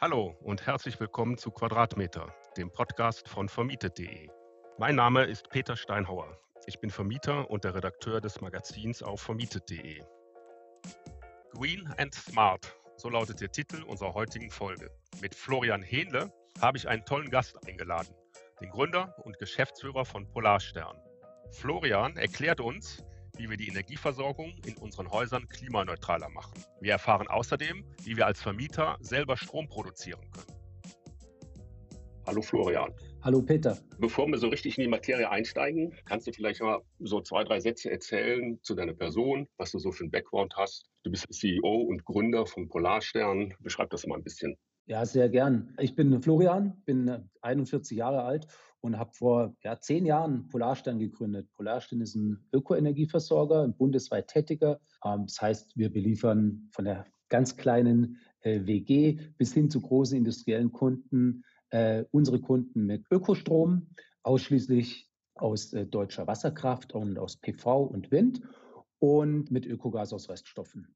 Hallo und herzlich willkommen zu Quadratmeter, dem Podcast von vermietet.de. Mein Name ist Peter Steinhauer. Ich bin Vermieter und der Redakteur des Magazins auf vermietet.de. Green and Smart, so lautet der Titel unserer heutigen Folge. Mit Florian Hähnle habe ich einen tollen Gast eingeladen, den Gründer und Geschäftsführer von Polarstern. Florian erklärt uns, wie wir die Energieversorgung in unseren Häusern klimaneutraler machen. Wir erfahren außerdem, wie wir als Vermieter selber Strom produzieren können. Hallo Florian. Hallo Peter. Bevor wir so richtig in die Materie einsteigen, kannst du vielleicht mal so zwei, drei Sätze erzählen zu deiner Person, was du so für einen Background hast. Du bist CEO und Gründer von Polarstern. Beschreib das mal ein bisschen. Ja, sehr gern. Ich bin Florian, bin 41 Jahre alt und habe vor ja, zehn Jahren Polarstern gegründet. Polarstern ist ein Ökoenergieversorger, ein bundesweit tätiger. Ähm, das heißt, wir beliefern von der ganz kleinen äh, WG bis hin zu großen industriellen Kunden äh, unsere Kunden mit Ökostrom, ausschließlich aus äh, deutscher Wasserkraft und aus PV und Wind und mit Ökogas aus Reststoffen.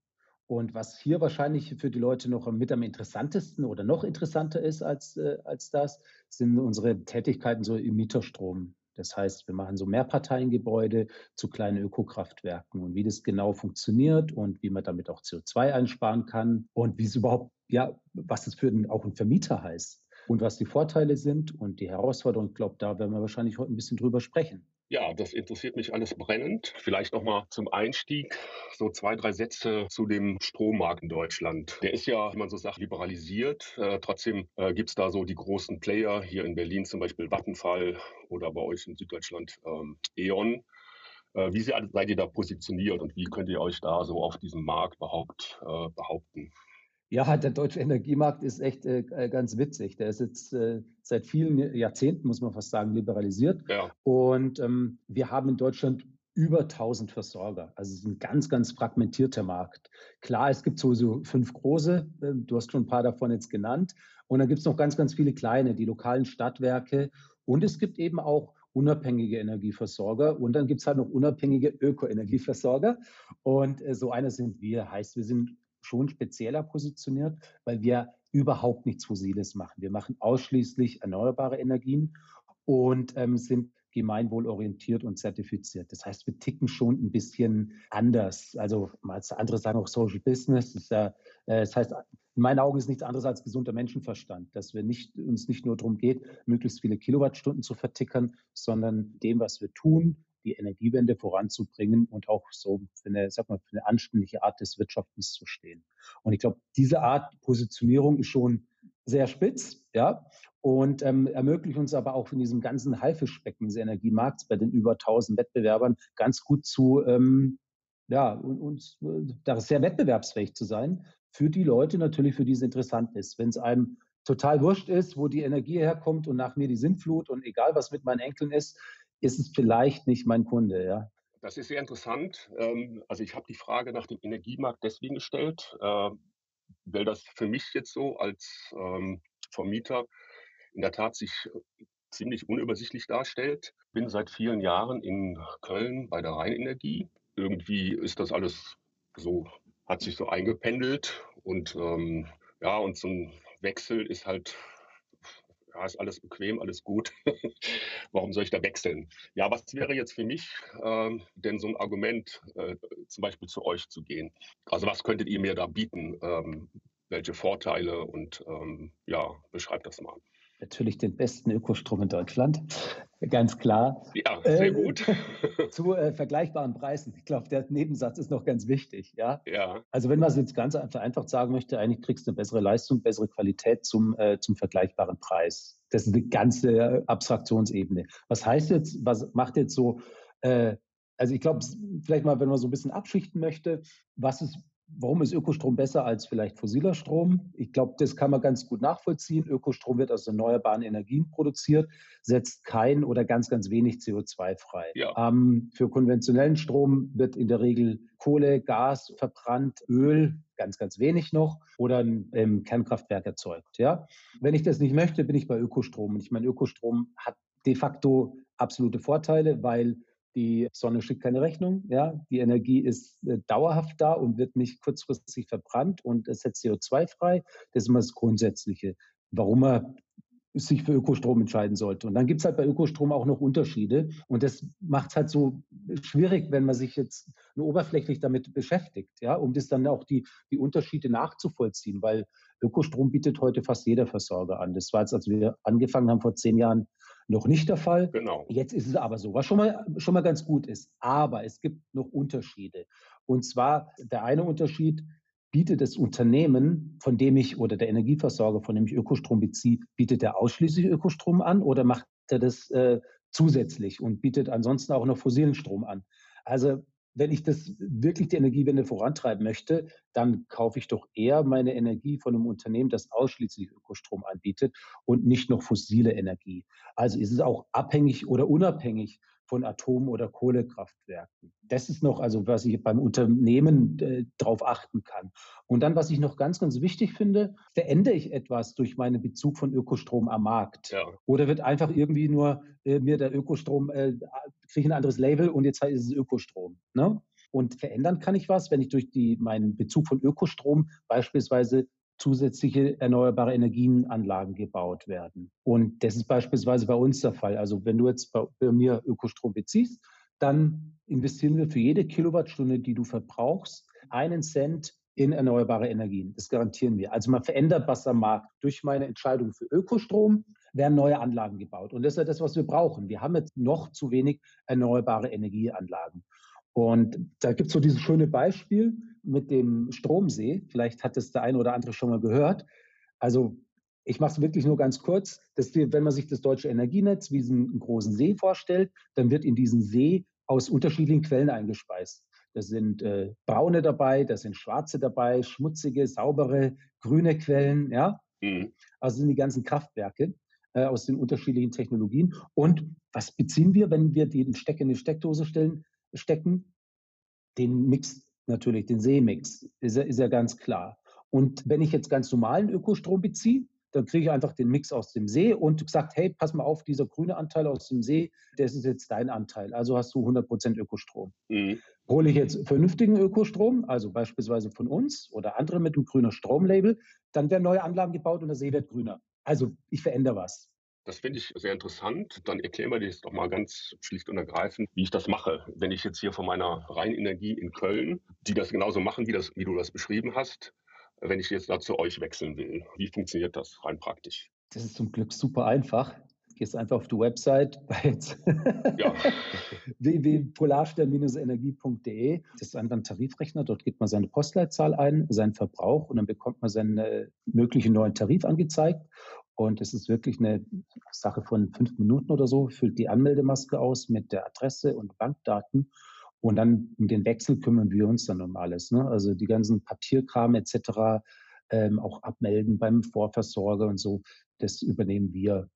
Und was hier wahrscheinlich für die Leute noch mit am interessantesten oder noch interessanter ist als, äh, als das, sind unsere Tätigkeiten so im Mieterstrom. Das heißt, wir machen so Mehrparteiengebäude zu kleinen Ökokraftwerken und wie das genau funktioniert und wie man damit auch CO2 einsparen kann und wie es überhaupt, ja, was es für den, auch ein Vermieter heißt und was die Vorteile sind und die Herausforderungen. Ich glaube, da werden wir wahrscheinlich heute ein bisschen drüber sprechen. Ja, das interessiert mich alles brennend. Vielleicht nochmal zum Einstieg so zwei, drei Sätze zu dem Strommarkt in Deutschland. Der ist ja, wie man so sagt, liberalisiert. Äh, trotzdem äh, gibt es da so die großen Player, hier in Berlin zum Beispiel Vattenfall oder bei euch in Süddeutschland ähm, E.ON. Äh, wie seid ihr da positioniert und wie könnt ihr euch da so auf diesem Markt überhaupt äh, behaupten? Ja, der deutsche Energiemarkt ist echt äh, ganz witzig. Der ist jetzt äh, seit vielen Jahrzehnten, muss man fast sagen, liberalisiert. Ja. Und ähm, wir haben in Deutschland über 1000 Versorger. Also es ist ein ganz, ganz fragmentierter Markt. Klar, es gibt sowieso fünf große, äh, du hast schon ein paar davon jetzt genannt. Und dann gibt es noch ganz, ganz viele kleine, die lokalen Stadtwerke. Und es gibt eben auch unabhängige Energieversorger und dann gibt es halt noch unabhängige Ökoenergieversorger. Und äh, so einer sind wir. Heißt, wir sind schon spezieller positioniert, weil wir überhaupt nichts Fossiles machen. Wir machen ausschließlich erneuerbare Energien und ähm, sind gemeinwohlorientiert und zertifiziert. Das heißt, wir ticken schon ein bisschen anders. Also andere sagen auch Social Business. Das, ja, äh, das heißt, in meinen Augen ist nichts anderes als gesunder Menschenverstand, dass wir nicht, uns nicht nur darum geht, möglichst viele Kilowattstunden zu vertickern, sondern dem, was wir tun, die Energiewende voranzubringen und auch so für eine, sag mal, für eine anständige Art des Wirtschaftens zu stehen. Und ich glaube, diese Art Positionierung ist schon sehr spitz, ja, und ähm, ermöglicht uns aber auch in diesem ganzen Haifischbecken des Energiemarkts bei den über 1000 Wettbewerbern ganz gut zu, ähm, ja, uns äh, da sehr wettbewerbsfähig zu sein. Für die Leute natürlich, für die es interessant ist. Wenn es einem total wurscht ist, wo die Energie herkommt und nach mir die Sintflut und egal was mit meinen Enkeln ist, ist es vielleicht nicht mein Kunde, ja. Das ist sehr interessant. Ähm, also ich habe die Frage nach dem Energiemarkt deswegen gestellt, äh, weil das für mich jetzt so als ähm, Vermieter in der Tat sich äh, ziemlich unübersichtlich darstellt. Bin seit vielen Jahren in Köln bei der Rheinenergie. Irgendwie ist das alles so, hat sich so eingependelt und ähm, ja, und so ein Wechsel ist halt ja, ist alles bequem, alles gut. Warum soll ich da wechseln? Ja, was wäre jetzt für mich ähm, denn so ein Argument, äh, zum Beispiel zu euch zu gehen? Also was könntet ihr mir da bieten? Ähm, welche Vorteile und ähm, ja, beschreibt das mal natürlich den besten Ökostrom in Deutschland, ganz klar. Ja, sehr äh, gut. zu äh, vergleichbaren Preisen. Ich glaube, der Nebensatz ist noch ganz wichtig. Ja. ja. Also wenn man es jetzt ganz vereinfacht sagen möchte, eigentlich kriegst du eine bessere Leistung, bessere Qualität zum, äh, zum vergleichbaren Preis. Das ist eine ganze Abstraktionsebene. Was heißt jetzt, was macht jetzt so, äh, also ich glaube, vielleicht mal, wenn man so ein bisschen abschichten möchte, was ist Warum ist Ökostrom besser als vielleicht fossiler Strom? Ich glaube, das kann man ganz gut nachvollziehen. Ökostrom wird aus erneuerbaren Energien produziert, setzt kein oder ganz, ganz wenig CO2 frei. Ja. Ähm, für konventionellen Strom wird in der Regel Kohle, Gas verbrannt, Öl, ganz, ganz wenig noch oder ein ähm, Kernkraftwerk erzeugt. Ja? Wenn ich das nicht möchte, bin ich bei Ökostrom. Und ich meine, Ökostrom hat de facto absolute Vorteile, weil Die Sonne schickt keine Rechnung, ja. Die Energie ist äh, dauerhaft da und wird nicht kurzfristig verbrannt und es setzt CO2 frei. Das ist immer das Grundsätzliche, warum man sich für Ökostrom entscheiden sollte. Und dann gibt es halt bei Ökostrom auch noch Unterschiede. Und das macht es halt so schwierig, wenn man sich jetzt nur oberflächlich damit beschäftigt, ja, um das dann auch die, die Unterschiede nachzuvollziehen, weil Ökostrom bietet heute fast jeder Versorger an. Das war jetzt, als wir angefangen haben vor zehn Jahren, noch nicht der Fall. Genau. Jetzt ist es aber so, was schon mal, schon mal ganz gut ist. Aber es gibt noch Unterschiede. Und zwar der eine Unterschied, bietet das Unternehmen, von dem ich oder der Energieversorger, von dem ich Ökostrom beziehe, bietet er ausschließlich Ökostrom an oder macht er das äh, zusätzlich und bietet ansonsten auch noch fossilen Strom an? Also wenn ich das wirklich die Energiewende vorantreiben möchte, dann kaufe ich doch eher meine Energie von einem Unternehmen, das ausschließlich Ökostrom anbietet und nicht noch fossile Energie. Also ist es auch abhängig oder unabhängig von Atom- oder Kohlekraftwerken. Das ist noch, also was ich beim Unternehmen äh, darauf achten kann. Und dann, was ich noch ganz, ganz wichtig finde, verändere ich etwas durch meinen Bezug von Ökostrom am Markt? Ja. Oder wird einfach irgendwie nur äh, mir der Ökostrom, äh, kriege ich ein anderes Label und jetzt ist es Ökostrom. Ne? Und verändern kann ich was, wenn ich durch die, meinen Bezug von Ökostrom beispielsweise zusätzliche erneuerbare Energienanlagen gebaut werden. Und das ist beispielsweise bei uns der Fall. Also wenn du jetzt bei, bei mir Ökostrom beziehst, dann investieren wir für jede Kilowattstunde, die du verbrauchst, einen Cent in erneuerbare Energien. Das garantieren wir. Also man verändert was am Markt. Durch meine Entscheidung für Ökostrom werden neue Anlagen gebaut. Und das ist ja das, was wir brauchen. Wir haben jetzt noch zu wenig erneuerbare Energieanlagen. Und da gibt es so dieses schöne Beispiel mit dem Stromsee. Vielleicht hat es der eine oder andere schon mal gehört. Also ich mache es wirklich nur ganz kurz. Dass die, wenn man sich das deutsche Energienetz wie einen großen See vorstellt, dann wird in diesen See aus unterschiedlichen Quellen eingespeist. Da sind äh, braune dabei, da sind schwarze dabei, schmutzige, saubere, grüne Quellen. Ja? Mhm. Also sind die ganzen Kraftwerke äh, aus den unterschiedlichen Technologien. Und was beziehen wir, wenn wir den Stecker in die Steckdose stellen? stecken. Den Mix natürlich, den Seemix, ist ja, ist ja ganz klar. Und wenn ich jetzt ganz normalen Ökostrom beziehe, dann kriege ich einfach den Mix aus dem See und gesagt, hey, pass mal auf, dieser grüne Anteil aus dem See, das ist jetzt dein Anteil. Also hast du 100% Ökostrom. Mhm. Hole ich jetzt vernünftigen Ökostrom, also beispielsweise von uns oder andere mit einem grünen Stromlabel, dann werden neue Anlagen gebaut und der See wird grüner. Also ich verändere was. Das finde ich sehr interessant. Dann erklär mir das doch mal ganz schlicht und ergreifend, wie ich das mache. Wenn ich jetzt hier von meiner Rheinenergie in Köln, die das genauso machen, wie, das, wie du das beschrieben hast, wenn ich jetzt da zu euch wechseln will, wie funktioniert das rein praktisch? Das ist zum Glück super einfach. Gehst einfach auf die Website ja. www.polarstern-energie.de. Das ist einfach ein Tarifrechner. Dort gibt man seine Postleitzahl ein, seinen Verbrauch und dann bekommt man seinen möglichen neuen Tarif angezeigt. Und es ist wirklich eine Sache von fünf Minuten oder so, füllt die Anmeldemaske aus mit der Adresse und Bankdaten. Und dann um den Wechsel kümmern wir uns dann um alles. Ne? Also die ganzen Papierkram etc., ähm, auch abmelden beim Vorversorger und so, das übernehmen wir.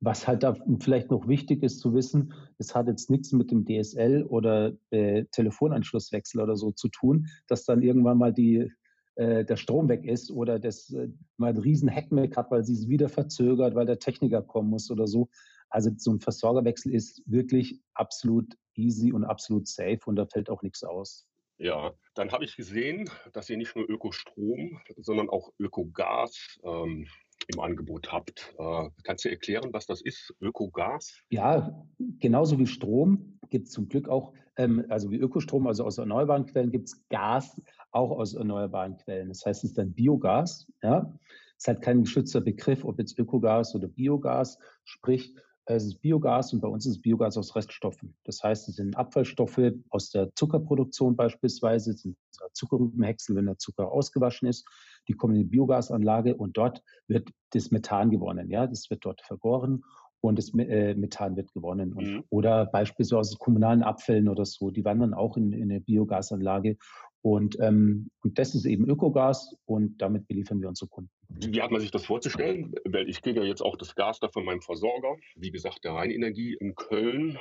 Was halt da vielleicht noch wichtig ist zu wissen, es hat jetzt nichts mit dem DSL oder äh, Telefonanschlusswechsel oder so zu tun, dass dann irgendwann mal die äh, der Strom weg ist oder das äh, mal einen riesen Hackmeck hat, weil sie es wieder verzögert, weil der Techniker kommen muss oder so. Also so ein Versorgerwechsel ist wirklich absolut easy und absolut safe und da fällt auch nichts aus. Ja, dann habe ich gesehen, dass ihr nicht nur Ökostrom, sondern auch Ökogas ähm, im Angebot habt. Äh, kannst du erklären, was das ist, Ökogas? Ja, genauso wie Strom gibt es zum Glück auch, ähm, also wie Ökostrom, also aus erneuerbaren Quellen gibt es Gas auch aus erneuerbaren Quellen. Das heißt, es ist dann Biogas. Ja? Es halt kein geschützter Begriff, ob jetzt Ökogas oder Biogas, sprich, es ist Biogas und bei uns ist es Biogas aus Reststoffen. Das heißt, es sind Abfallstoffe aus der Zuckerproduktion beispielsweise, es sind Zuckerrübenhäcksel, wenn der Zucker ausgewaschen ist. Die kommen in die Biogasanlage und dort wird das Methan gewonnen. Ja, das wird dort vergoren und das äh, Methan wird gewonnen. Mhm. Oder beispielsweise aus kommunalen Abfällen oder so, die wandern auch in, in eine Biogasanlage und, ähm, und das ist eben Ökogas und damit beliefern wir unsere Kunden. Wie hat man sich das vorzustellen? Weil ich kriege ja jetzt auch das Gas da von meinem Versorger, wie gesagt, der Rheinenergie in Köln.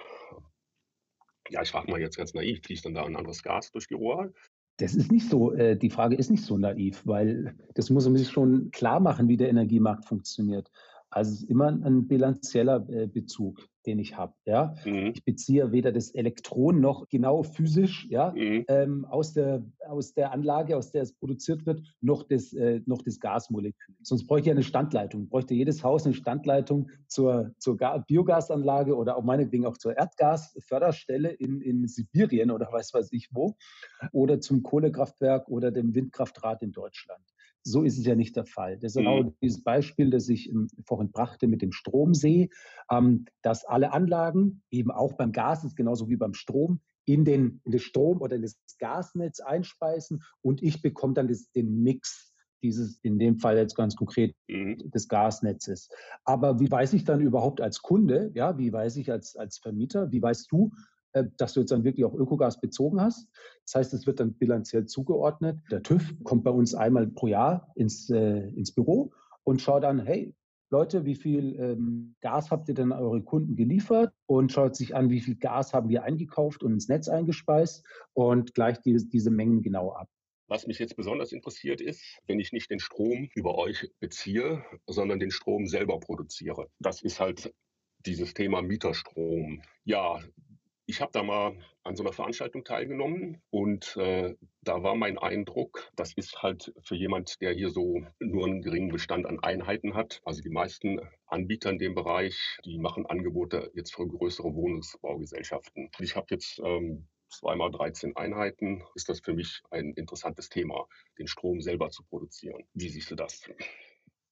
Ja, ich frage mal jetzt ganz naiv, fließt dann da ein anderes Gas durch die Rohre? Das ist nicht so, äh, die Frage ist nicht so naiv, weil das muss man sich schon klar machen, wie der Energiemarkt funktioniert. Also es ist immer ein bilanzieller äh, Bezug, den ich habe. Ja? Mhm. Ich beziehe weder das Elektron noch genau physisch ja, mhm. ähm, aus, der, aus der Anlage, aus der es produziert wird, noch das, äh, noch das Gasmolekül. Sonst bräuchte ich eine Standleitung. Bräuchte jedes Haus eine Standleitung zur, zur Biogasanlage oder auch meinetwegen auch zur Erdgasförderstelle in, in Sibirien oder weiß weiß ich wo oder zum Kohlekraftwerk oder dem Windkraftrad in Deutschland. So ist es ja nicht der Fall. Das ist genau mhm. dieses Beispiel, das ich vorhin brachte mit dem Stromsee, ähm, dass alle Anlagen, eben auch beim Gas, ist genauso wie beim Strom, in den, in den Strom oder in das Gasnetz einspeisen und ich bekomme dann das, den Mix dieses, in dem Fall jetzt ganz konkret, mhm. des Gasnetzes. Aber wie weiß ich dann überhaupt als Kunde, ja, wie weiß ich als, als Vermieter, wie weißt du, dass du jetzt dann wirklich auch Ökogas bezogen hast. Das heißt, es wird dann bilanziell zugeordnet. Der TÜV kommt bei uns einmal pro Jahr ins, äh, ins Büro und schaut dann, hey, Leute, wie viel ähm, Gas habt ihr denn eure Kunden geliefert? Und schaut sich an, wie viel Gas haben wir eingekauft und ins Netz eingespeist und gleicht die, diese Mengen genau ab. Was mich jetzt besonders interessiert ist, wenn ich nicht den Strom über euch beziehe, sondern den Strom selber produziere. Das ist halt dieses Thema Mieterstrom. Ja, ich habe da mal an so einer Veranstaltung teilgenommen und äh, da war mein Eindruck, das ist halt für jemand, der hier so nur einen geringen Bestand an Einheiten hat. Also die meisten Anbieter in dem Bereich, die machen Angebote jetzt für größere Wohnungsbaugesellschaften. Ich habe jetzt ähm, zweimal 13 Einheiten. Ist das für mich ein interessantes Thema, den Strom selber zu produzieren? Wie siehst du das?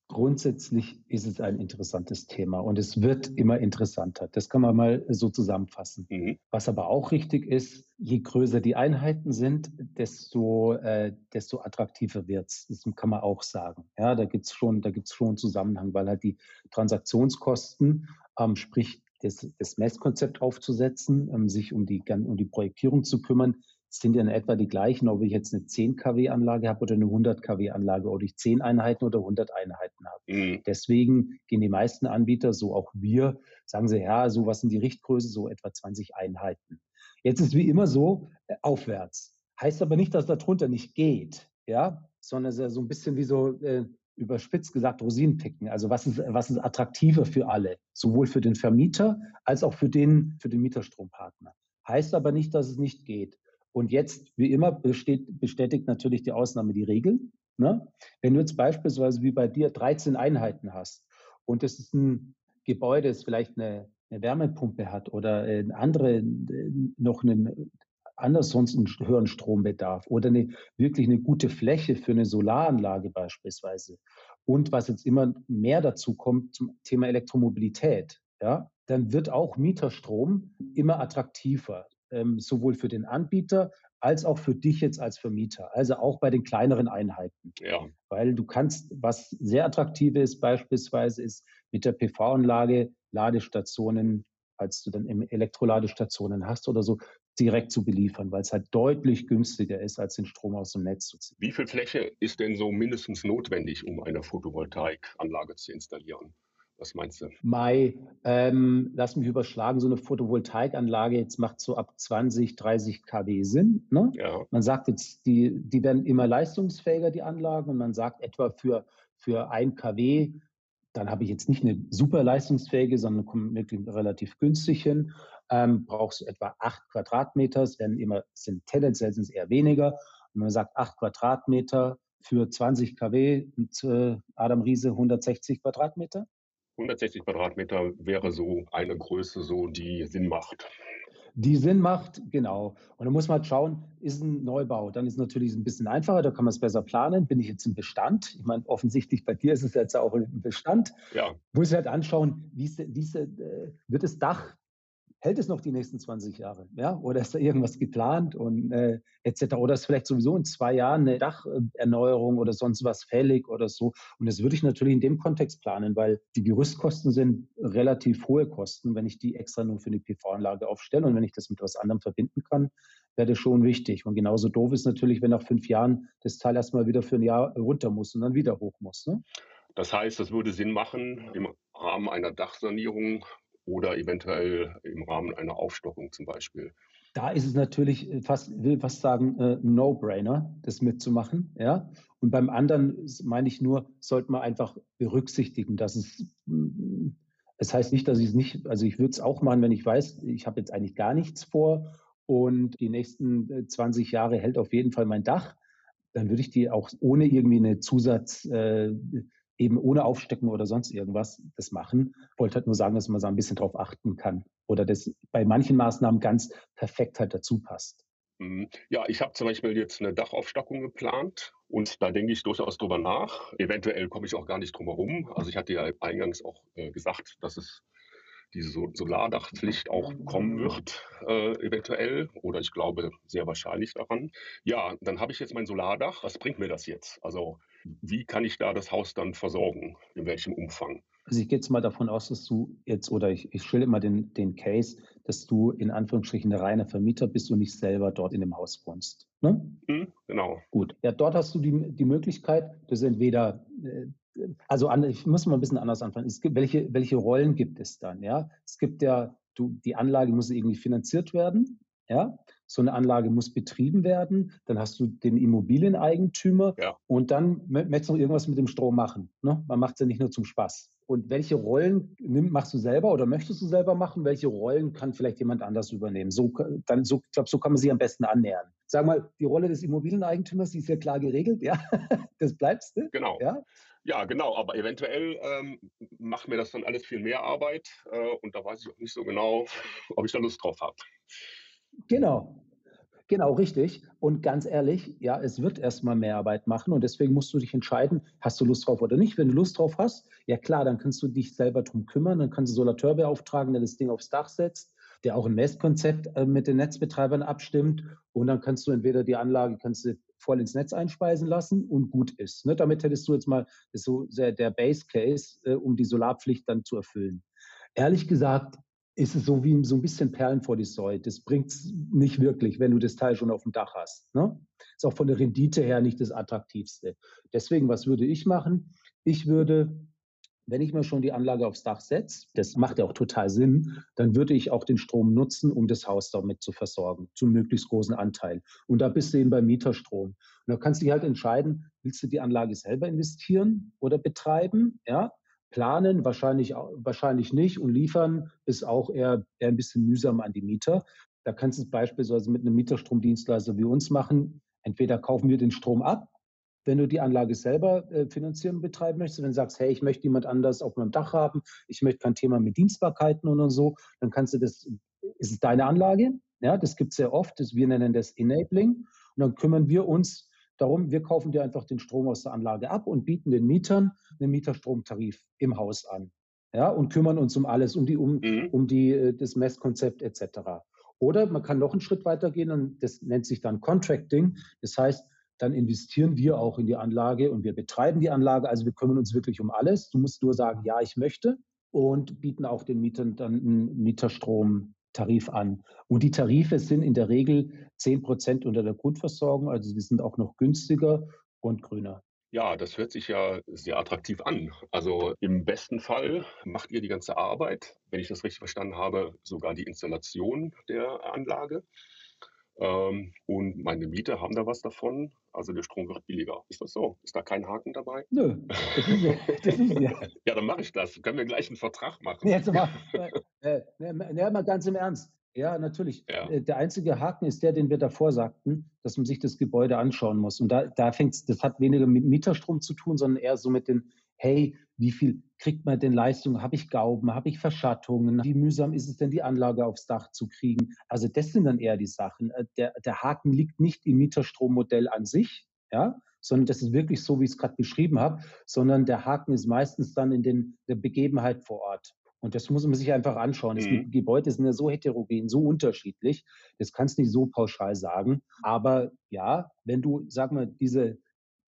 Grundsätzlich ist es ein interessantes Thema und es wird immer interessanter. Das kann man mal so zusammenfassen. Mhm. Was aber auch richtig ist, je größer die Einheiten sind, desto, äh, desto attraktiver wird es. Das kann man auch sagen. Ja, da gibt es schon, schon einen Zusammenhang, weil halt die Transaktionskosten, ähm, sprich das, das Messkonzept aufzusetzen, ähm, sich um die, um die Projektierung zu kümmern, sind ja in etwa die gleichen, ob ich jetzt eine 10 kW Anlage habe oder eine 100 kW Anlage, ob ich 10 Einheiten oder 100 Einheiten habe. Mhm. Deswegen gehen die meisten Anbieter, so auch wir, sagen sie, ja, so was sind die Richtgröße, so etwa 20 Einheiten. Jetzt ist wie immer so, äh, aufwärts. Heißt aber nicht, dass darunter nicht geht, ja, sondern es ist ja so ein bisschen wie so, äh, überspitzt gesagt Rosinenpicken. Also was ist, was ist attraktiver für alle, sowohl für den Vermieter als auch für den, für den Mieterstrompartner. Heißt aber nicht, dass es nicht geht. Und jetzt, wie immer, besteht, bestätigt natürlich die Ausnahme die Regel. Ne? Wenn du jetzt beispielsweise wie bei dir 13 Einheiten hast und das ist ein Gebäude, das vielleicht eine, eine Wärmepumpe hat oder ein andere, noch einen anders sonst einen höheren Strombedarf oder eine, wirklich eine gute Fläche für eine Solaranlage beispielsweise und was jetzt immer mehr dazu kommt zum Thema Elektromobilität, ja, dann wird auch Mieterstrom immer attraktiver ähm, sowohl für den Anbieter als auch für dich jetzt als Vermieter, also auch bei den kleineren Einheiten. Ja. Weil du kannst, was sehr attraktiv ist, beispielsweise ist mit der PV-Anlage Ladestationen, als du dann Elektroladestationen hast oder so, direkt zu beliefern, weil es halt deutlich günstiger ist, als den Strom aus dem Netz zu ziehen. Wie viel Fläche ist denn so mindestens notwendig, um eine Photovoltaikanlage zu installieren? Was meinst du? Mai, ähm, lass mich überschlagen, so eine Photovoltaikanlage jetzt macht so ab 20, 30 kW Sinn. Ne? Ja. Man sagt jetzt, die, die werden immer leistungsfähiger, die Anlagen, und man sagt etwa für, für 1 kW, dann habe ich jetzt nicht eine super leistungsfähige, sondern komme wirklich relativ günstig hin. Ähm, brauchst du etwa 8 Quadratmeter, es werden immer, sind tendenziell sind es eher weniger. Und man sagt 8 Quadratmeter für 20 kW und äh, Adam Riese 160 Quadratmeter. 160 Quadratmeter wäre so eine Größe, so die Sinn macht. Die Sinn macht, genau. Und da muss man halt schauen, ist ein Neubau, dann ist es natürlich ein bisschen einfacher, da kann man es besser planen. Bin ich jetzt im Bestand? Ich meine, offensichtlich bei dir ist es jetzt auch im Bestand. Ja. Muss ich halt anschauen, wie, ist, wie ist, äh, wird das Dach hält es noch die nächsten 20 Jahre? Ja? Oder ist da irgendwas geplant und äh, etc. Oder ist vielleicht sowieso in zwei Jahren eine Dacherneuerung oder sonst was fällig oder so? Und das würde ich natürlich in dem Kontext planen, weil die Gerüstkosten sind relativ hohe Kosten, wenn ich die extra nur für eine PV-Anlage aufstelle und wenn ich das mit was anderem verbinden kann, wäre das schon wichtig. Und genauso doof ist natürlich, wenn nach fünf Jahren das Teil erstmal wieder für ein Jahr runter muss und dann wieder hoch muss. Ne? Das heißt, das würde Sinn machen, im Rahmen einer Dachsanierung oder eventuell im Rahmen einer Aufstockung zum Beispiel. Da ist es natürlich fast, will fast sagen, äh, No-Brainer, das mitzumachen. Ja? Und beim anderen meine ich nur, sollte man einfach berücksichtigen, dass es, mm, es heißt nicht, dass ich es nicht, also ich würde es auch machen, wenn ich weiß, ich habe jetzt eigentlich gar nichts vor und die nächsten 20 äh, Jahre hält auf jeden Fall mein Dach, dann würde ich die auch ohne irgendwie eine Zusatz, äh, eben ohne Aufstecken oder sonst irgendwas das machen. Ich wollte halt nur sagen, dass man so ein bisschen drauf achten kann oder das bei manchen Maßnahmen ganz perfekt halt dazu passt. Mhm. Ja, ich habe zum Beispiel jetzt eine Dachaufstockung geplant und da denke ich durchaus drüber nach. Eventuell komme ich auch gar nicht drum herum. Also ich hatte ja eingangs auch äh, gesagt, dass es diese Solardachpflicht auch kommen wird, äh, eventuell, oder ich glaube sehr wahrscheinlich daran. Ja, dann habe ich jetzt mein Solardach. Was bringt mir das jetzt? Also wie kann ich da das Haus dann versorgen? In welchem Umfang? Also ich gehe jetzt mal davon aus, dass du jetzt, oder ich, ich schilde immer den, den Case, dass du in Anführungsstrichen der reine Vermieter bist und nicht selber dort in dem Haus wohnst. Ne? Mhm, genau. Gut. Ja, dort hast du die, die Möglichkeit, dass entweder, äh, also ich muss mal ein bisschen anders anfangen. Es gibt, welche, welche Rollen gibt es dann? Ja, es gibt ja, du, die Anlage muss irgendwie finanziert werden. Ja, so eine Anlage muss betrieben werden. Dann hast du den Immobilieneigentümer ja. und dann möchtest du noch irgendwas mit dem Strom machen. Ne? Man macht es ja nicht nur zum Spaß. Und welche Rollen nimm, machst du selber oder möchtest du selber machen? Welche Rollen kann vielleicht jemand anders übernehmen? So, dann, so, ich glaube, so kann man sich am besten annähern. Sag mal, die Rolle des Immobilieneigentümers, die ist ja klar geregelt, ja. Das bleibst du. Genau. Ja? Ja, genau, aber eventuell ähm, macht mir das dann alles viel mehr Arbeit äh, und da weiß ich auch nicht so genau, ob ich da Lust drauf habe. Genau. Genau, richtig. Und ganz ehrlich, ja, es wird erstmal mehr Arbeit machen und deswegen musst du dich entscheiden, hast du Lust drauf oder nicht. Wenn du Lust drauf hast, ja klar, dann kannst du dich selber drum kümmern, dann kannst du Solateur beauftragen, der das Ding aufs Dach setzt, der auch ein Messkonzept äh, mit den Netzbetreibern abstimmt und dann kannst du entweder die Anlage kannst du voll ins Netz einspeisen lassen und gut ist. Ne? Damit hättest du jetzt mal so der, der Base Case, äh, um die Solarpflicht dann zu erfüllen. Ehrlich gesagt, ist es so wie so ein bisschen Perlen vor die Säue. Das bringt es nicht wirklich, wenn du das Teil schon auf dem Dach hast. Ne? Ist auch von der Rendite her nicht das attraktivste. Deswegen, was würde ich machen? Ich würde, wenn ich mir schon die Anlage aufs Dach setze, das macht ja auch total Sinn, dann würde ich auch den Strom nutzen, um das Haus damit zu versorgen, zum möglichst großen Anteil. Und da bist du eben beim Mieterstrom. Und da kannst du dich halt entscheiden, willst du die Anlage selber investieren oder betreiben? Ja, Planen wahrscheinlich, wahrscheinlich nicht und liefern ist auch eher, eher ein bisschen mühsam an die Mieter. Da kannst du es beispielsweise mit einem Mieterstromdienstleister wie uns machen. Entweder kaufen wir den Strom ab, wenn du die Anlage selber äh, finanzieren und betreiben möchtest. Wenn du sagst, hey, ich möchte jemand anders auf meinem Dach haben, ich möchte kein Thema mit Dienstbarkeiten oder so, dann kannst du das, ist es deine Anlage. Ja, das gibt es sehr oft. Das, wir nennen das Enabling. Und dann kümmern wir uns Darum, wir kaufen dir einfach den Strom aus der Anlage ab und bieten den Mietern einen Mieterstromtarif im Haus an. Ja, und kümmern uns um alles, um die, um, mhm. um die, äh, das Messkonzept etc. Oder man kann noch einen Schritt weiter gehen und das nennt sich dann Contracting. Das heißt, dann investieren wir auch in die Anlage und wir betreiben die Anlage. Also wir kümmern uns wirklich um alles. Du musst nur sagen, ja, ich möchte und bieten auch den Mietern dann einen Mieterstrom Tarif an. Und die Tarife sind in der Regel 10 Prozent unter der Grundversorgung, also die sind auch noch günstiger und grüner. Ja, das hört sich ja sehr attraktiv an. Also im besten Fall macht ihr die ganze Arbeit, wenn ich das richtig verstanden habe, sogar die Installation der Anlage. Ähm, und meine Mieter haben da was davon. Also der Strom wird billiger. Ist das so? Ist da kein Haken dabei? Nö, das ist, das ist ja. ja, dann mache ich das. Können wir gleich einen Vertrag machen? Jetzt mal, äh, äh, mal ganz im Ernst. Ja, natürlich. Ja. Äh, der einzige Haken ist der, den wir davor sagten, dass man sich das Gebäude anschauen muss. Und da, da fängt das hat weniger mit Mieterstrom zu tun, sondern eher so mit den, hey, wie viel kriegt man denn Leistung? Habe ich Gauben? Habe ich Verschattungen? Wie mühsam ist es denn, die Anlage aufs Dach zu kriegen? Also das sind dann eher die Sachen. Äh, der, der Haken liegt nicht im Mieterstrommodell an sich, ja, sondern das ist wirklich so, wie ich es gerade beschrieben habe, sondern der Haken ist meistens dann in den, der Begebenheit vor Ort. Und das muss man sich einfach anschauen. Mhm. Die Gebäude sind ja so heterogen, so unterschiedlich. Das kannst du nicht so pauschal sagen. Aber ja, wenn du, sag mal, diese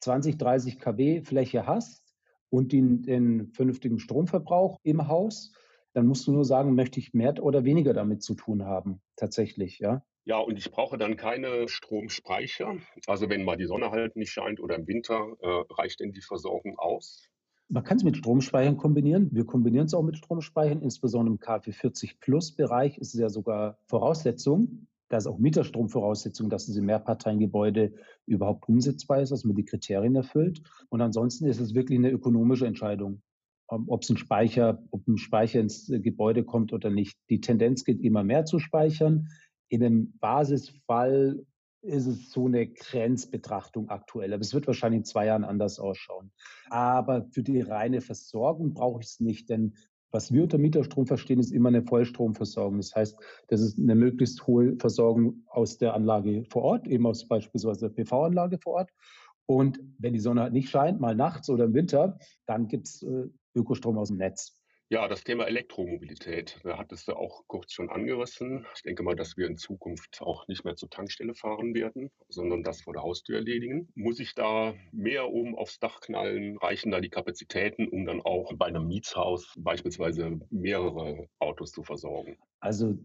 20, 30 kW Fläche hast, und den, den vernünftigen Stromverbrauch im Haus, dann musst du nur sagen, möchte ich mehr oder weniger damit zu tun haben, tatsächlich, ja. Ja, und ich brauche dann keine Stromspeicher. Also wenn mal die Sonne halt nicht scheint oder im Winter, äh, reicht denn die Versorgung aus? Man kann es mit Stromspeichern kombinieren. Wir kombinieren es auch mit Stromspeichern, insbesondere im KfW 40 Plus Bereich ist es ja sogar Voraussetzung. Da ist auch Mieterstromvoraussetzung, dass diese Mehrparteiengebäude überhaupt umsetzbar ist, dass man die Kriterien erfüllt. Und ansonsten ist es wirklich eine ökonomische Entscheidung, ähm, ob es ein Speicher, ob ein Speicher ins äh, Gebäude kommt oder nicht. Die Tendenz geht immer mehr zu speichern. In einem Basisfall ist es so eine Grenzbetrachtung aktuell. Aber es wird wahrscheinlich in zwei Jahren anders ausschauen. Aber für die reine Versorgung brauche ich es nicht, denn was wir unter Mieterstrom verstehen, ist immer eine Vollstromversorgung. Das heißt, das ist eine möglichst hohe Versorgung aus der Anlage vor Ort, eben aus beispielsweise der PV-Anlage vor Ort. Und wenn die Sonne halt nicht scheint, mal nachts oder im Winter, dann gibt es äh, Ökostrom aus dem Netz. Ja, das Thema Elektromobilität, da hattest du auch kurz schon angerissen. Ich denke mal, dass wir in Zukunft auch nicht mehr zur Tankstelle fahren werden, sondern das vor der Haustür erledigen. Muss ich da mehr oben aufs Dach knallen? Reichen da die Kapazitäten, um dann auch bei einem Mietshaus beispielsweise mehrere Autos zu versorgen? Also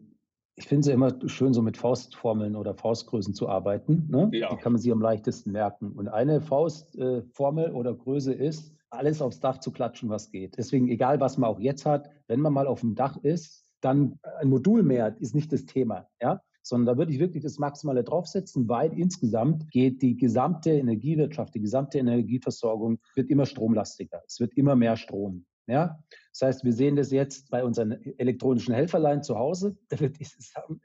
ich finde es ja immer schön, so mit Faustformeln oder Faustgrößen zu arbeiten. Ne? Ja. Die kann man sich am leichtesten merken. Und eine Faustformel äh, oder Größe ist, alles aufs Dach zu klatschen, was geht. Deswegen, egal was man auch jetzt hat, wenn man mal auf dem Dach ist, dann ein Modul mehr ist nicht das Thema, ja, sondern da würde ich wirklich das Maximale draufsetzen, weil insgesamt geht die gesamte Energiewirtschaft, die gesamte Energieversorgung wird immer stromlastiger. Es wird immer mehr Strom. Ja? Das heißt, wir sehen das jetzt bei unseren elektronischen Helferlein zu Hause. Da wird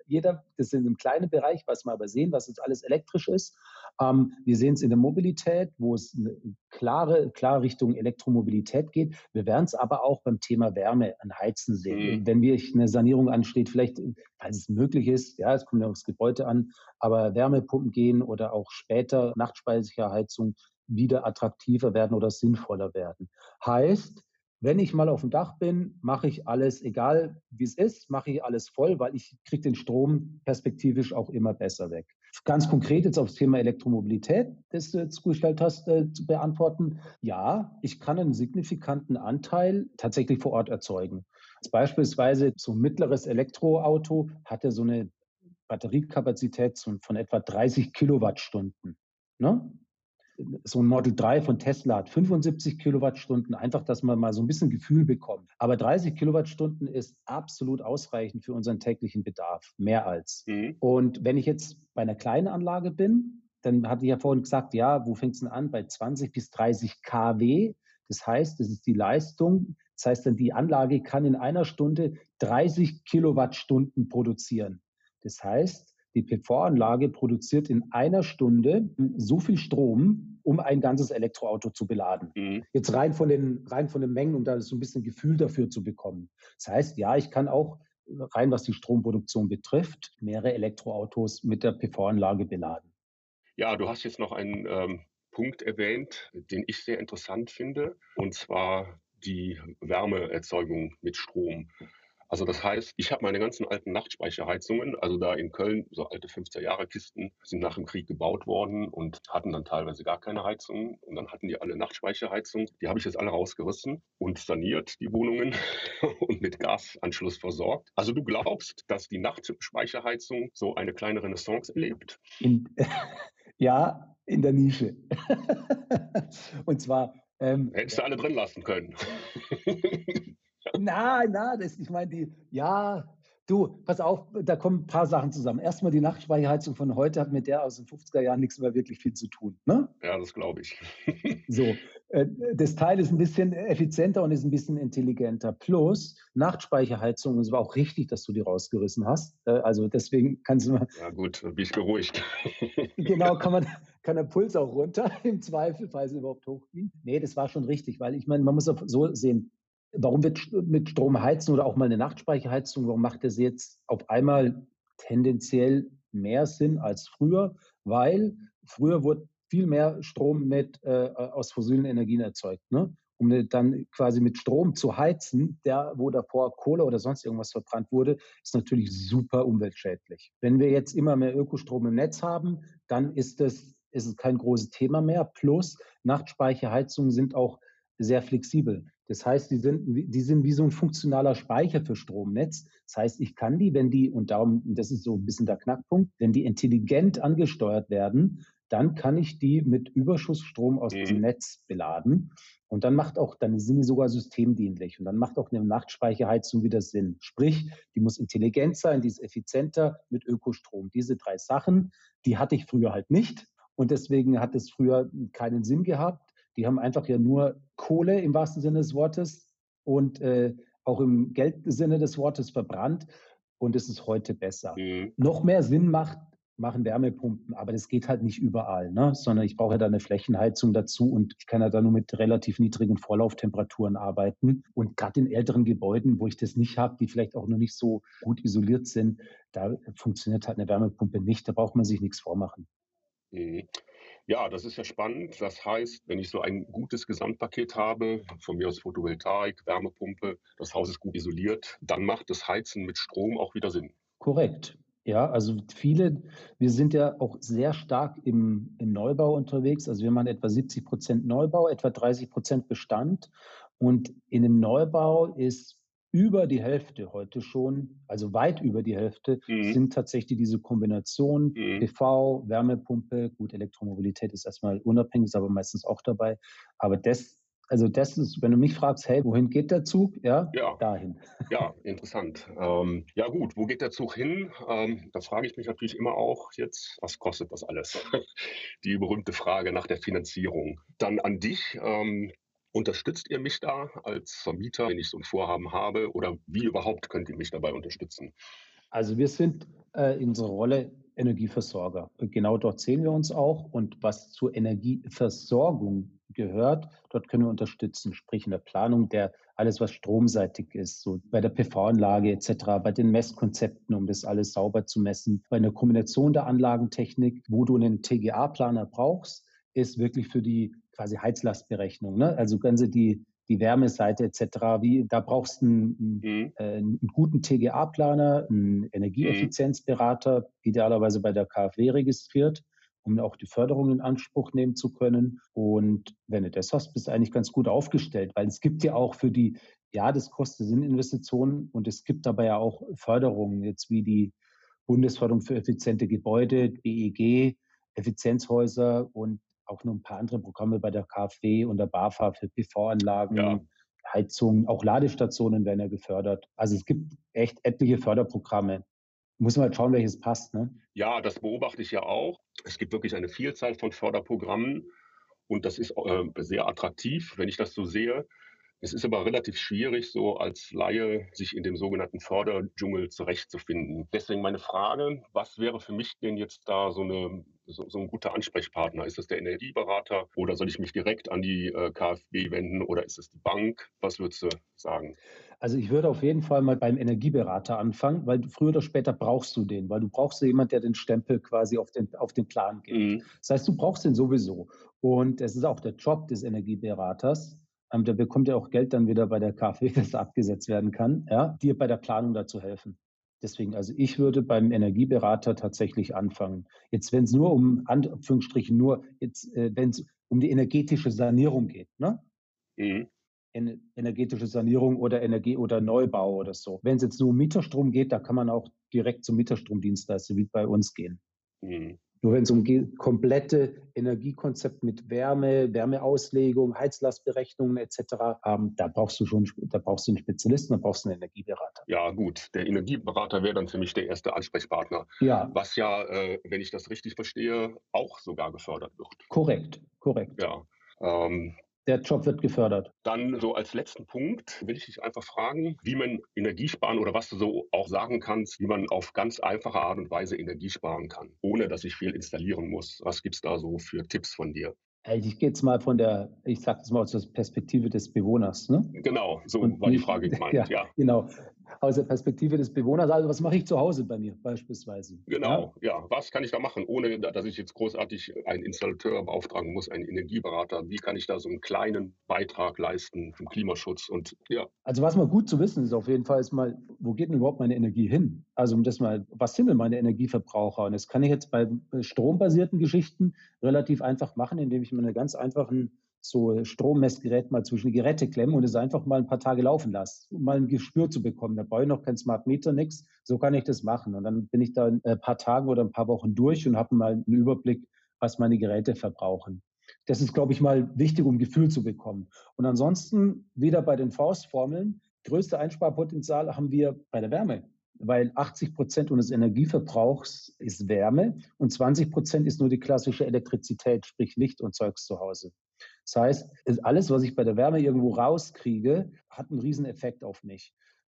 jeder, das ist einem kleinen Bereich, was wir aber sehen, was jetzt alles elektrisch ist. Ähm, wir sehen es in der Mobilität, wo es eine klare, klare Richtung Elektromobilität geht. Wir werden es aber auch beim Thema Wärme an Heizen sehen. Mhm. Wenn wirklich eine Sanierung ansteht, vielleicht, falls es möglich ist, ja, es kommt ja aufs Gebäude an, aber Wärmepumpen gehen oder auch später Nachtspeicherheizung wieder attraktiver werden oder sinnvoller werden. Heißt, wenn ich mal auf dem Dach bin, mache ich alles, egal wie es ist, mache ich alles voll, weil ich kriege den Strom perspektivisch auch immer besser weg. Ganz konkret jetzt aufs Thema Elektromobilität, das du jetzt gestellt hast, äh, zu beantworten. Ja, ich kann einen signifikanten Anteil tatsächlich vor Ort erzeugen. Beispielsweise so ein mittleres Elektroauto hat ja so eine Batteriekapazität von etwa 30 Kilowattstunden. Ne? So ein Model 3 von Tesla hat 75 Kilowattstunden, einfach, dass man mal so ein bisschen Gefühl bekommt. Aber 30 Kilowattstunden ist absolut ausreichend für unseren täglichen Bedarf, mehr als. Mhm. Und wenn ich jetzt bei einer kleinen Anlage bin, dann hatte ich ja vorhin gesagt, ja, wo fängt es denn an? Bei 20 bis 30 kW. Das heißt, das ist die Leistung. Das heißt dann, die Anlage kann in einer Stunde 30 Kilowattstunden produzieren. Das heißt, die PV-Anlage produziert in einer Stunde so viel Strom, um ein ganzes Elektroauto zu beladen. Mhm. Jetzt rein von, den, rein von den Mengen, um da so ein bisschen Gefühl dafür zu bekommen. Das heißt, ja, ich kann auch rein was die Stromproduktion betrifft, mehrere Elektroautos mit der PV-Anlage beladen. Ja, du hast jetzt noch einen ähm, Punkt erwähnt, den ich sehr interessant finde, und zwar die Wärmeerzeugung mit Strom. Also das heißt, ich habe meine ganzen alten Nachtspeicherheizungen, also da in Köln, so alte 15 Jahre Kisten, sind nach dem Krieg gebaut worden und hatten dann teilweise gar keine Heizung. Und dann hatten die alle Nachtspeicherheizung. Die habe ich jetzt alle rausgerissen und saniert, die Wohnungen, und mit Gasanschluss versorgt. Also du glaubst, dass die Nachtspeicherheizung so eine kleine Renaissance erlebt? In, ja, in der Nische. und zwar ähm, Hättest du alle drin lassen können. Nein, nein, das, ich meine, die, ja, du, pass auf, da kommen ein paar Sachen zusammen. Erstmal die Nachtspeicherheizung von heute hat mit der aus den 50er Jahren nichts mehr wirklich viel zu tun. Ne? Ja, das glaube ich. so, äh, das Teil ist ein bisschen effizienter und ist ein bisschen intelligenter. Plus, Nachtspeicherheizung, es war auch richtig, dass du die rausgerissen hast. Äh, also deswegen kannst du mal. Ja, gut, bin ich beruhigt. genau, kann man, kann der Puls auch runter, im Zweifel, falls er überhaupt hochging. Nee, das war schon richtig, weil ich meine, man muss auch so sehen, Warum wird mit Strom heizen oder auch mal eine Nachtspeicherheizung, warum macht das jetzt auf einmal tendenziell mehr Sinn als früher? Weil früher wurde viel mehr Strom mit, äh, aus fossilen Energien erzeugt. Ne? Um dann quasi mit Strom zu heizen, der, wo davor Kohle oder sonst irgendwas verbrannt wurde, ist natürlich super umweltschädlich. Wenn wir jetzt immer mehr Ökostrom im Netz haben, dann ist das ist es kein großes Thema mehr. Plus Nachtspeicherheizungen sind auch sehr flexibel. Das heißt, die sind, die sind wie so ein funktionaler Speicher für Stromnetz. Das heißt, ich kann die, wenn die, und darum, das ist so ein bisschen der Knackpunkt, wenn die intelligent angesteuert werden, dann kann ich die mit Überschussstrom aus mhm. dem Netz beladen. Und dann macht auch, dann sind die sogar systemdienlich. Und dann macht auch eine Nachtspeicherheizung wieder Sinn. Sprich, die muss intelligent sein, die ist effizienter mit Ökostrom. Diese drei Sachen, die hatte ich früher halt nicht. Und deswegen hat es früher keinen Sinn gehabt. Die haben einfach ja nur Kohle im wahrsten Sinne des Wortes und äh, auch im Geldsinne des Wortes verbrannt. Und es ist heute besser. Mhm. Noch mehr Sinn macht, machen Wärmepumpen, aber das geht halt nicht überall, ne? sondern ich brauche ja da eine Flächenheizung dazu und ich kann ja da nur mit relativ niedrigen Vorlauftemperaturen arbeiten. Und gerade in älteren Gebäuden, wo ich das nicht habe, die vielleicht auch noch nicht so gut isoliert sind, da funktioniert halt eine Wärmepumpe nicht. Da braucht man sich nichts vormachen. Mhm. Ja, das ist ja spannend. Das heißt, wenn ich so ein gutes Gesamtpaket habe, von mir aus Photovoltaik, Wärmepumpe, das Haus ist gut isoliert, dann macht das Heizen mit Strom auch wieder Sinn. Korrekt. Ja, also viele, wir sind ja auch sehr stark im, im Neubau unterwegs. Also wir machen etwa 70 Prozent Neubau, etwa 30 Prozent Bestand. Und in dem Neubau ist über die Hälfte heute schon, also weit über die Hälfte, mhm. sind tatsächlich diese Kombination mhm. PV, Wärmepumpe, gut, Elektromobilität ist erstmal unabhängig, ist aber meistens auch dabei. Aber das, also das ist, wenn du mich fragst, hey, wohin geht der Zug? Ja, ja. dahin. Ja, interessant. Ähm, ja gut, wo geht der Zug hin? Ähm, da frage ich mich natürlich immer auch jetzt, was kostet das alles? Die berühmte Frage nach der Finanzierung. Dann an dich. Ähm, Unterstützt ihr mich da als Vermieter, wenn ich so ein Vorhaben habe? Oder wie überhaupt könnt ihr mich dabei unterstützen? Also wir sind äh, in unserer Rolle Energieversorger. Genau dort sehen wir uns auch. Und was zur Energieversorgung gehört, dort können wir unterstützen, sprich in der Planung der alles, was stromseitig ist, so bei der PV-Anlage etc., bei den Messkonzepten, um das alles sauber zu messen, bei einer Kombination der Anlagentechnik, wo du einen TGA-Planer brauchst, ist wirklich für die quasi Heizlastberechnung. Ne? Also ganze die, die Wärmeseite etc. Wie, da brauchst du einen, mhm. äh, einen guten TGA-Planer, einen Energieeffizienzberater, mhm. idealerweise bei der KfW registriert, um auch die Förderung in Anspruch nehmen zu können. Und wenn du das hast, bist du eigentlich ganz gut aufgestellt, weil es gibt ja auch für die, ja, das kostet sind Investitionen und es gibt dabei ja auch Förderungen, jetzt wie die Bundesförderung für effiziente Gebäude, BEG, Effizienzhäuser und auch noch ein paar andere Programme bei der KfW und der BAFA für PV-Anlagen, ja. Heizungen, auch Ladestationen werden ja gefördert. Also es gibt echt etliche Förderprogramme. Muss man halt schauen, welches passt. Ne? Ja, das beobachte ich ja auch. Es gibt wirklich eine Vielzahl von Förderprogrammen und das ist äh, sehr attraktiv, wenn ich das so sehe. Es ist aber relativ schwierig, so als Laie sich in dem sogenannten Förderdschungel zurechtzufinden. Deswegen meine Frage, was wäre für mich denn jetzt da so, eine, so, so ein guter Ansprechpartner? Ist es der Energieberater oder soll ich mich direkt an die äh, KfW wenden oder ist es die Bank? Was würdest du sagen? Also ich würde auf jeden Fall mal beim Energieberater anfangen, weil früher oder später brauchst du den, weil du brauchst jemanden, der den Stempel quasi auf den, auf den Plan gibt. Mhm. Das heißt, du brauchst den sowieso. Und es ist auch der Job des Energieberaters, ähm, der bekommt ja auch Geld dann wieder bei der KfW, das abgesetzt werden kann, ja, dir bei der Planung dazu helfen. Deswegen, also ich würde beim Energieberater tatsächlich anfangen. Jetzt, wenn es nur um, Anführungsstrichen, nur jetzt, äh, wenn es um die energetische Sanierung geht, ne? Mhm. energetische Sanierung oder Energie oder Neubau oder so. Wenn es jetzt nur um Mieterstrom geht, da kann man auch direkt zum Mieterstromdienstleister wie bei uns gehen. Mhm. Nur wenn es um komplette Energiekonzept mit Wärme, Wärmeauslegung, Heizlastberechnungen etc., ähm, da brauchst du schon, da brauchst du einen Spezialisten, da brauchst du einen Energieberater. Ja, gut. Der Energieberater wäre dann für mich der erste Ansprechpartner. Ja. Was ja, äh, wenn ich das richtig verstehe, auch sogar gefördert wird. Korrekt, korrekt. Ja. Ähm, der Job wird gefördert. Dann so als letzten Punkt will ich dich einfach fragen, wie man Energie sparen oder was du so auch sagen kannst, wie man auf ganz einfache Art und Weise Energie sparen kann, ohne dass ich viel installieren muss. Was gibt es da so für Tipps von dir? Ich gehe jetzt mal von der, ich sage das mal aus der Perspektive des Bewohners. Ne? Genau, so und war nicht, die Frage gemeint. Ja, ja, Genau aus der Perspektive des Bewohners. Also was mache ich zu Hause bei mir beispielsweise? Genau, ja. ja. Was kann ich da machen, ohne dass ich jetzt großartig einen Installateur beauftragen muss, einen Energieberater? Wie kann ich da so einen kleinen Beitrag leisten zum Klimaschutz? Und ja. Also was mal gut zu wissen ist auf jeden Fall ist mal, wo geht denn überhaupt meine Energie hin? Also um das mal, was sind denn meine Energieverbraucher? Und das kann ich jetzt bei strombasierten Geschichten relativ einfach machen, indem ich mir einen ganz einfachen so Strommessgerät mal zwischen die Geräte klemmen und es einfach mal ein paar Tage laufen lasse, um mal ein Gespür zu bekommen. Da brauche ich noch kein Smart Meter, nichts. So kann ich das machen. Und dann bin ich da ein paar Tage oder ein paar Wochen durch und habe mal einen Überblick, was meine Geräte verbrauchen. Das ist, glaube ich, mal wichtig, um Gefühl zu bekommen. Und ansonsten wieder bei den Faustformeln. Größte Einsparpotenzial haben wir bei der Wärme, weil 80 Prozent unseres Energieverbrauchs ist Wärme und 20 Prozent ist nur die klassische Elektrizität, sprich Licht und Zeugs zu Hause. Das heißt, alles, was ich bei der Wärme irgendwo rauskriege, hat einen Rieseneffekt auf mich.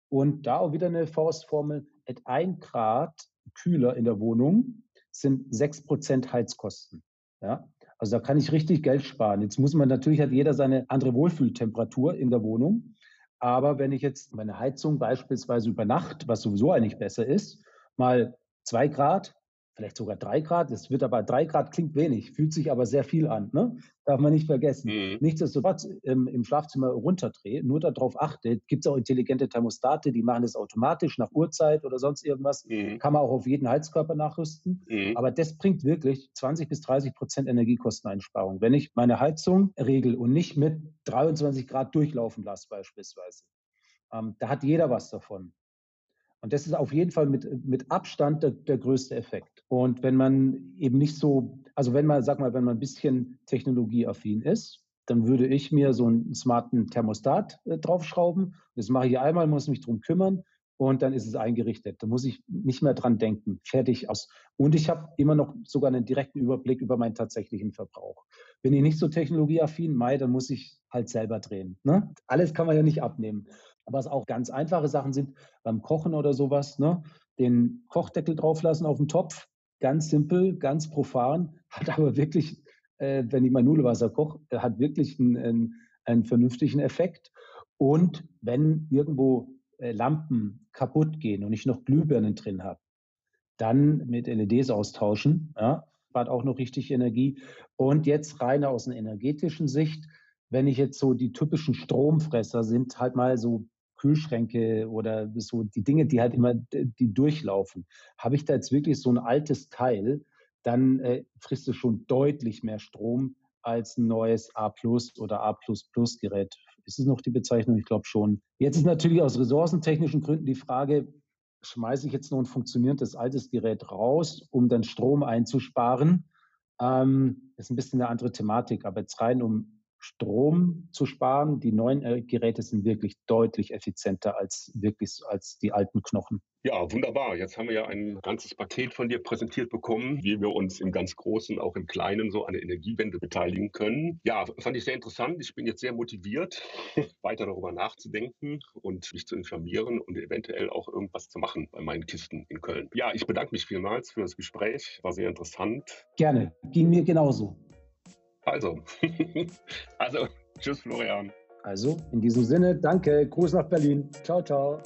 Und da auch wieder eine Faustformel, at 1 Grad kühler in der Wohnung sind 6 Prozent Heizkosten. Ja? Also da kann ich richtig Geld sparen. Jetzt muss man natürlich, hat jeder seine andere Wohlfühltemperatur in der Wohnung. Aber wenn ich jetzt meine Heizung beispielsweise über Nacht, was sowieso eigentlich besser ist, mal zwei Grad vielleicht sogar drei Grad. Es wird aber drei Grad klingt wenig, fühlt sich aber sehr viel an. Ne? Darf man nicht vergessen. Mhm. Nichtsdestotrotz ähm, im Schlafzimmer runterdrehen, nur darauf achtet, gibt es auch intelligente Thermostate, die machen das automatisch nach Uhrzeit oder sonst irgendwas. Mhm. Kann man auch auf jeden Heizkörper nachrüsten. Mhm. Aber das bringt wirklich 20 bis 30 Prozent Energiekosteneinsparung, wenn ich meine Heizung regel und nicht mit 23 Grad durchlaufen lasse beispielsweise. Ähm, da hat jeder was davon. Und das ist auf jeden Fall mit, mit Abstand der, der, größte Effekt. Und wenn man eben nicht so, also wenn man, sag mal, wenn man ein bisschen technologieaffin ist, dann würde ich mir so einen smarten Thermostat äh, draufschrauben. Das mache ich einmal, muss mich drum kümmern und dann ist es eingerichtet. Da muss ich nicht mehr dran denken. Fertig aus. Und ich habe immer noch sogar einen direkten Überblick über meinen tatsächlichen Verbrauch. Bin ich nicht so technologieaffin, Mai, dann muss ich halt selber drehen. Ne? Alles kann man ja nicht abnehmen was auch ganz einfache Sachen sind, beim Kochen oder sowas, ne? den Kochdeckel drauflassen auf den Topf, ganz simpel, ganz profan, hat aber wirklich, äh, wenn ich mal Nudelwasser koche, äh, hat wirklich einen, einen, einen, vernünftigen Effekt. Und wenn irgendwo äh, Lampen kaputt gehen und ich noch Glühbirnen drin habe, dann mit LEDs austauschen, ja, spart auch noch richtig Energie. Und jetzt rein aus einer energetischen Sicht, wenn ich jetzt so die typischen Stromfresser sind, halt mal so Kühlschränke oder so die Dinge, die halt immer, die durchlaufen. Habe ich da jetzt wirklich so ein altes Teil, dann äh, frisst es schon deutlich mehr Strom als ein neues A oder A Gerät. Ist es noch die Bezeichnung? Ich glaube schon. Jetzt ist natürlich aus ressourcentechnischen Gründen die Frage, schmeiße ich jetzt noch ein funktionierendes altes Gerät raus, um dann Strom einzusparen? Ähm, ist ein bisschen eine andere Thematik, aber jetzt rein um Strom zu sparen. Die neuen äh, Geräte sind wirklich deutlich effizienter als wirklich als die alten Knochen. Ja, wunderbar. Jetzt haben wir ja ein ganzes Paket von dir präsentiert bekommen, wie wir uns im ganz Großen, auch im Kleinen so an der Energiewende beteiligen können. Ja, fand ich sehr interessant. Ich bin jetzt sehr motiviert, weiter darüber nachzudenken und mich zu informieren und eventuell auch irgendwas zu machen bei meinen Kisten in Köln. Ja, ich bedanke mich vielmals für das Gespräch. War sehr interessant. Gerne. Ging mir genauso. Also, also, tschüss Florian. Also, in diesem Sinne, danke. Gruß nach Berlin. Ciao, ciao.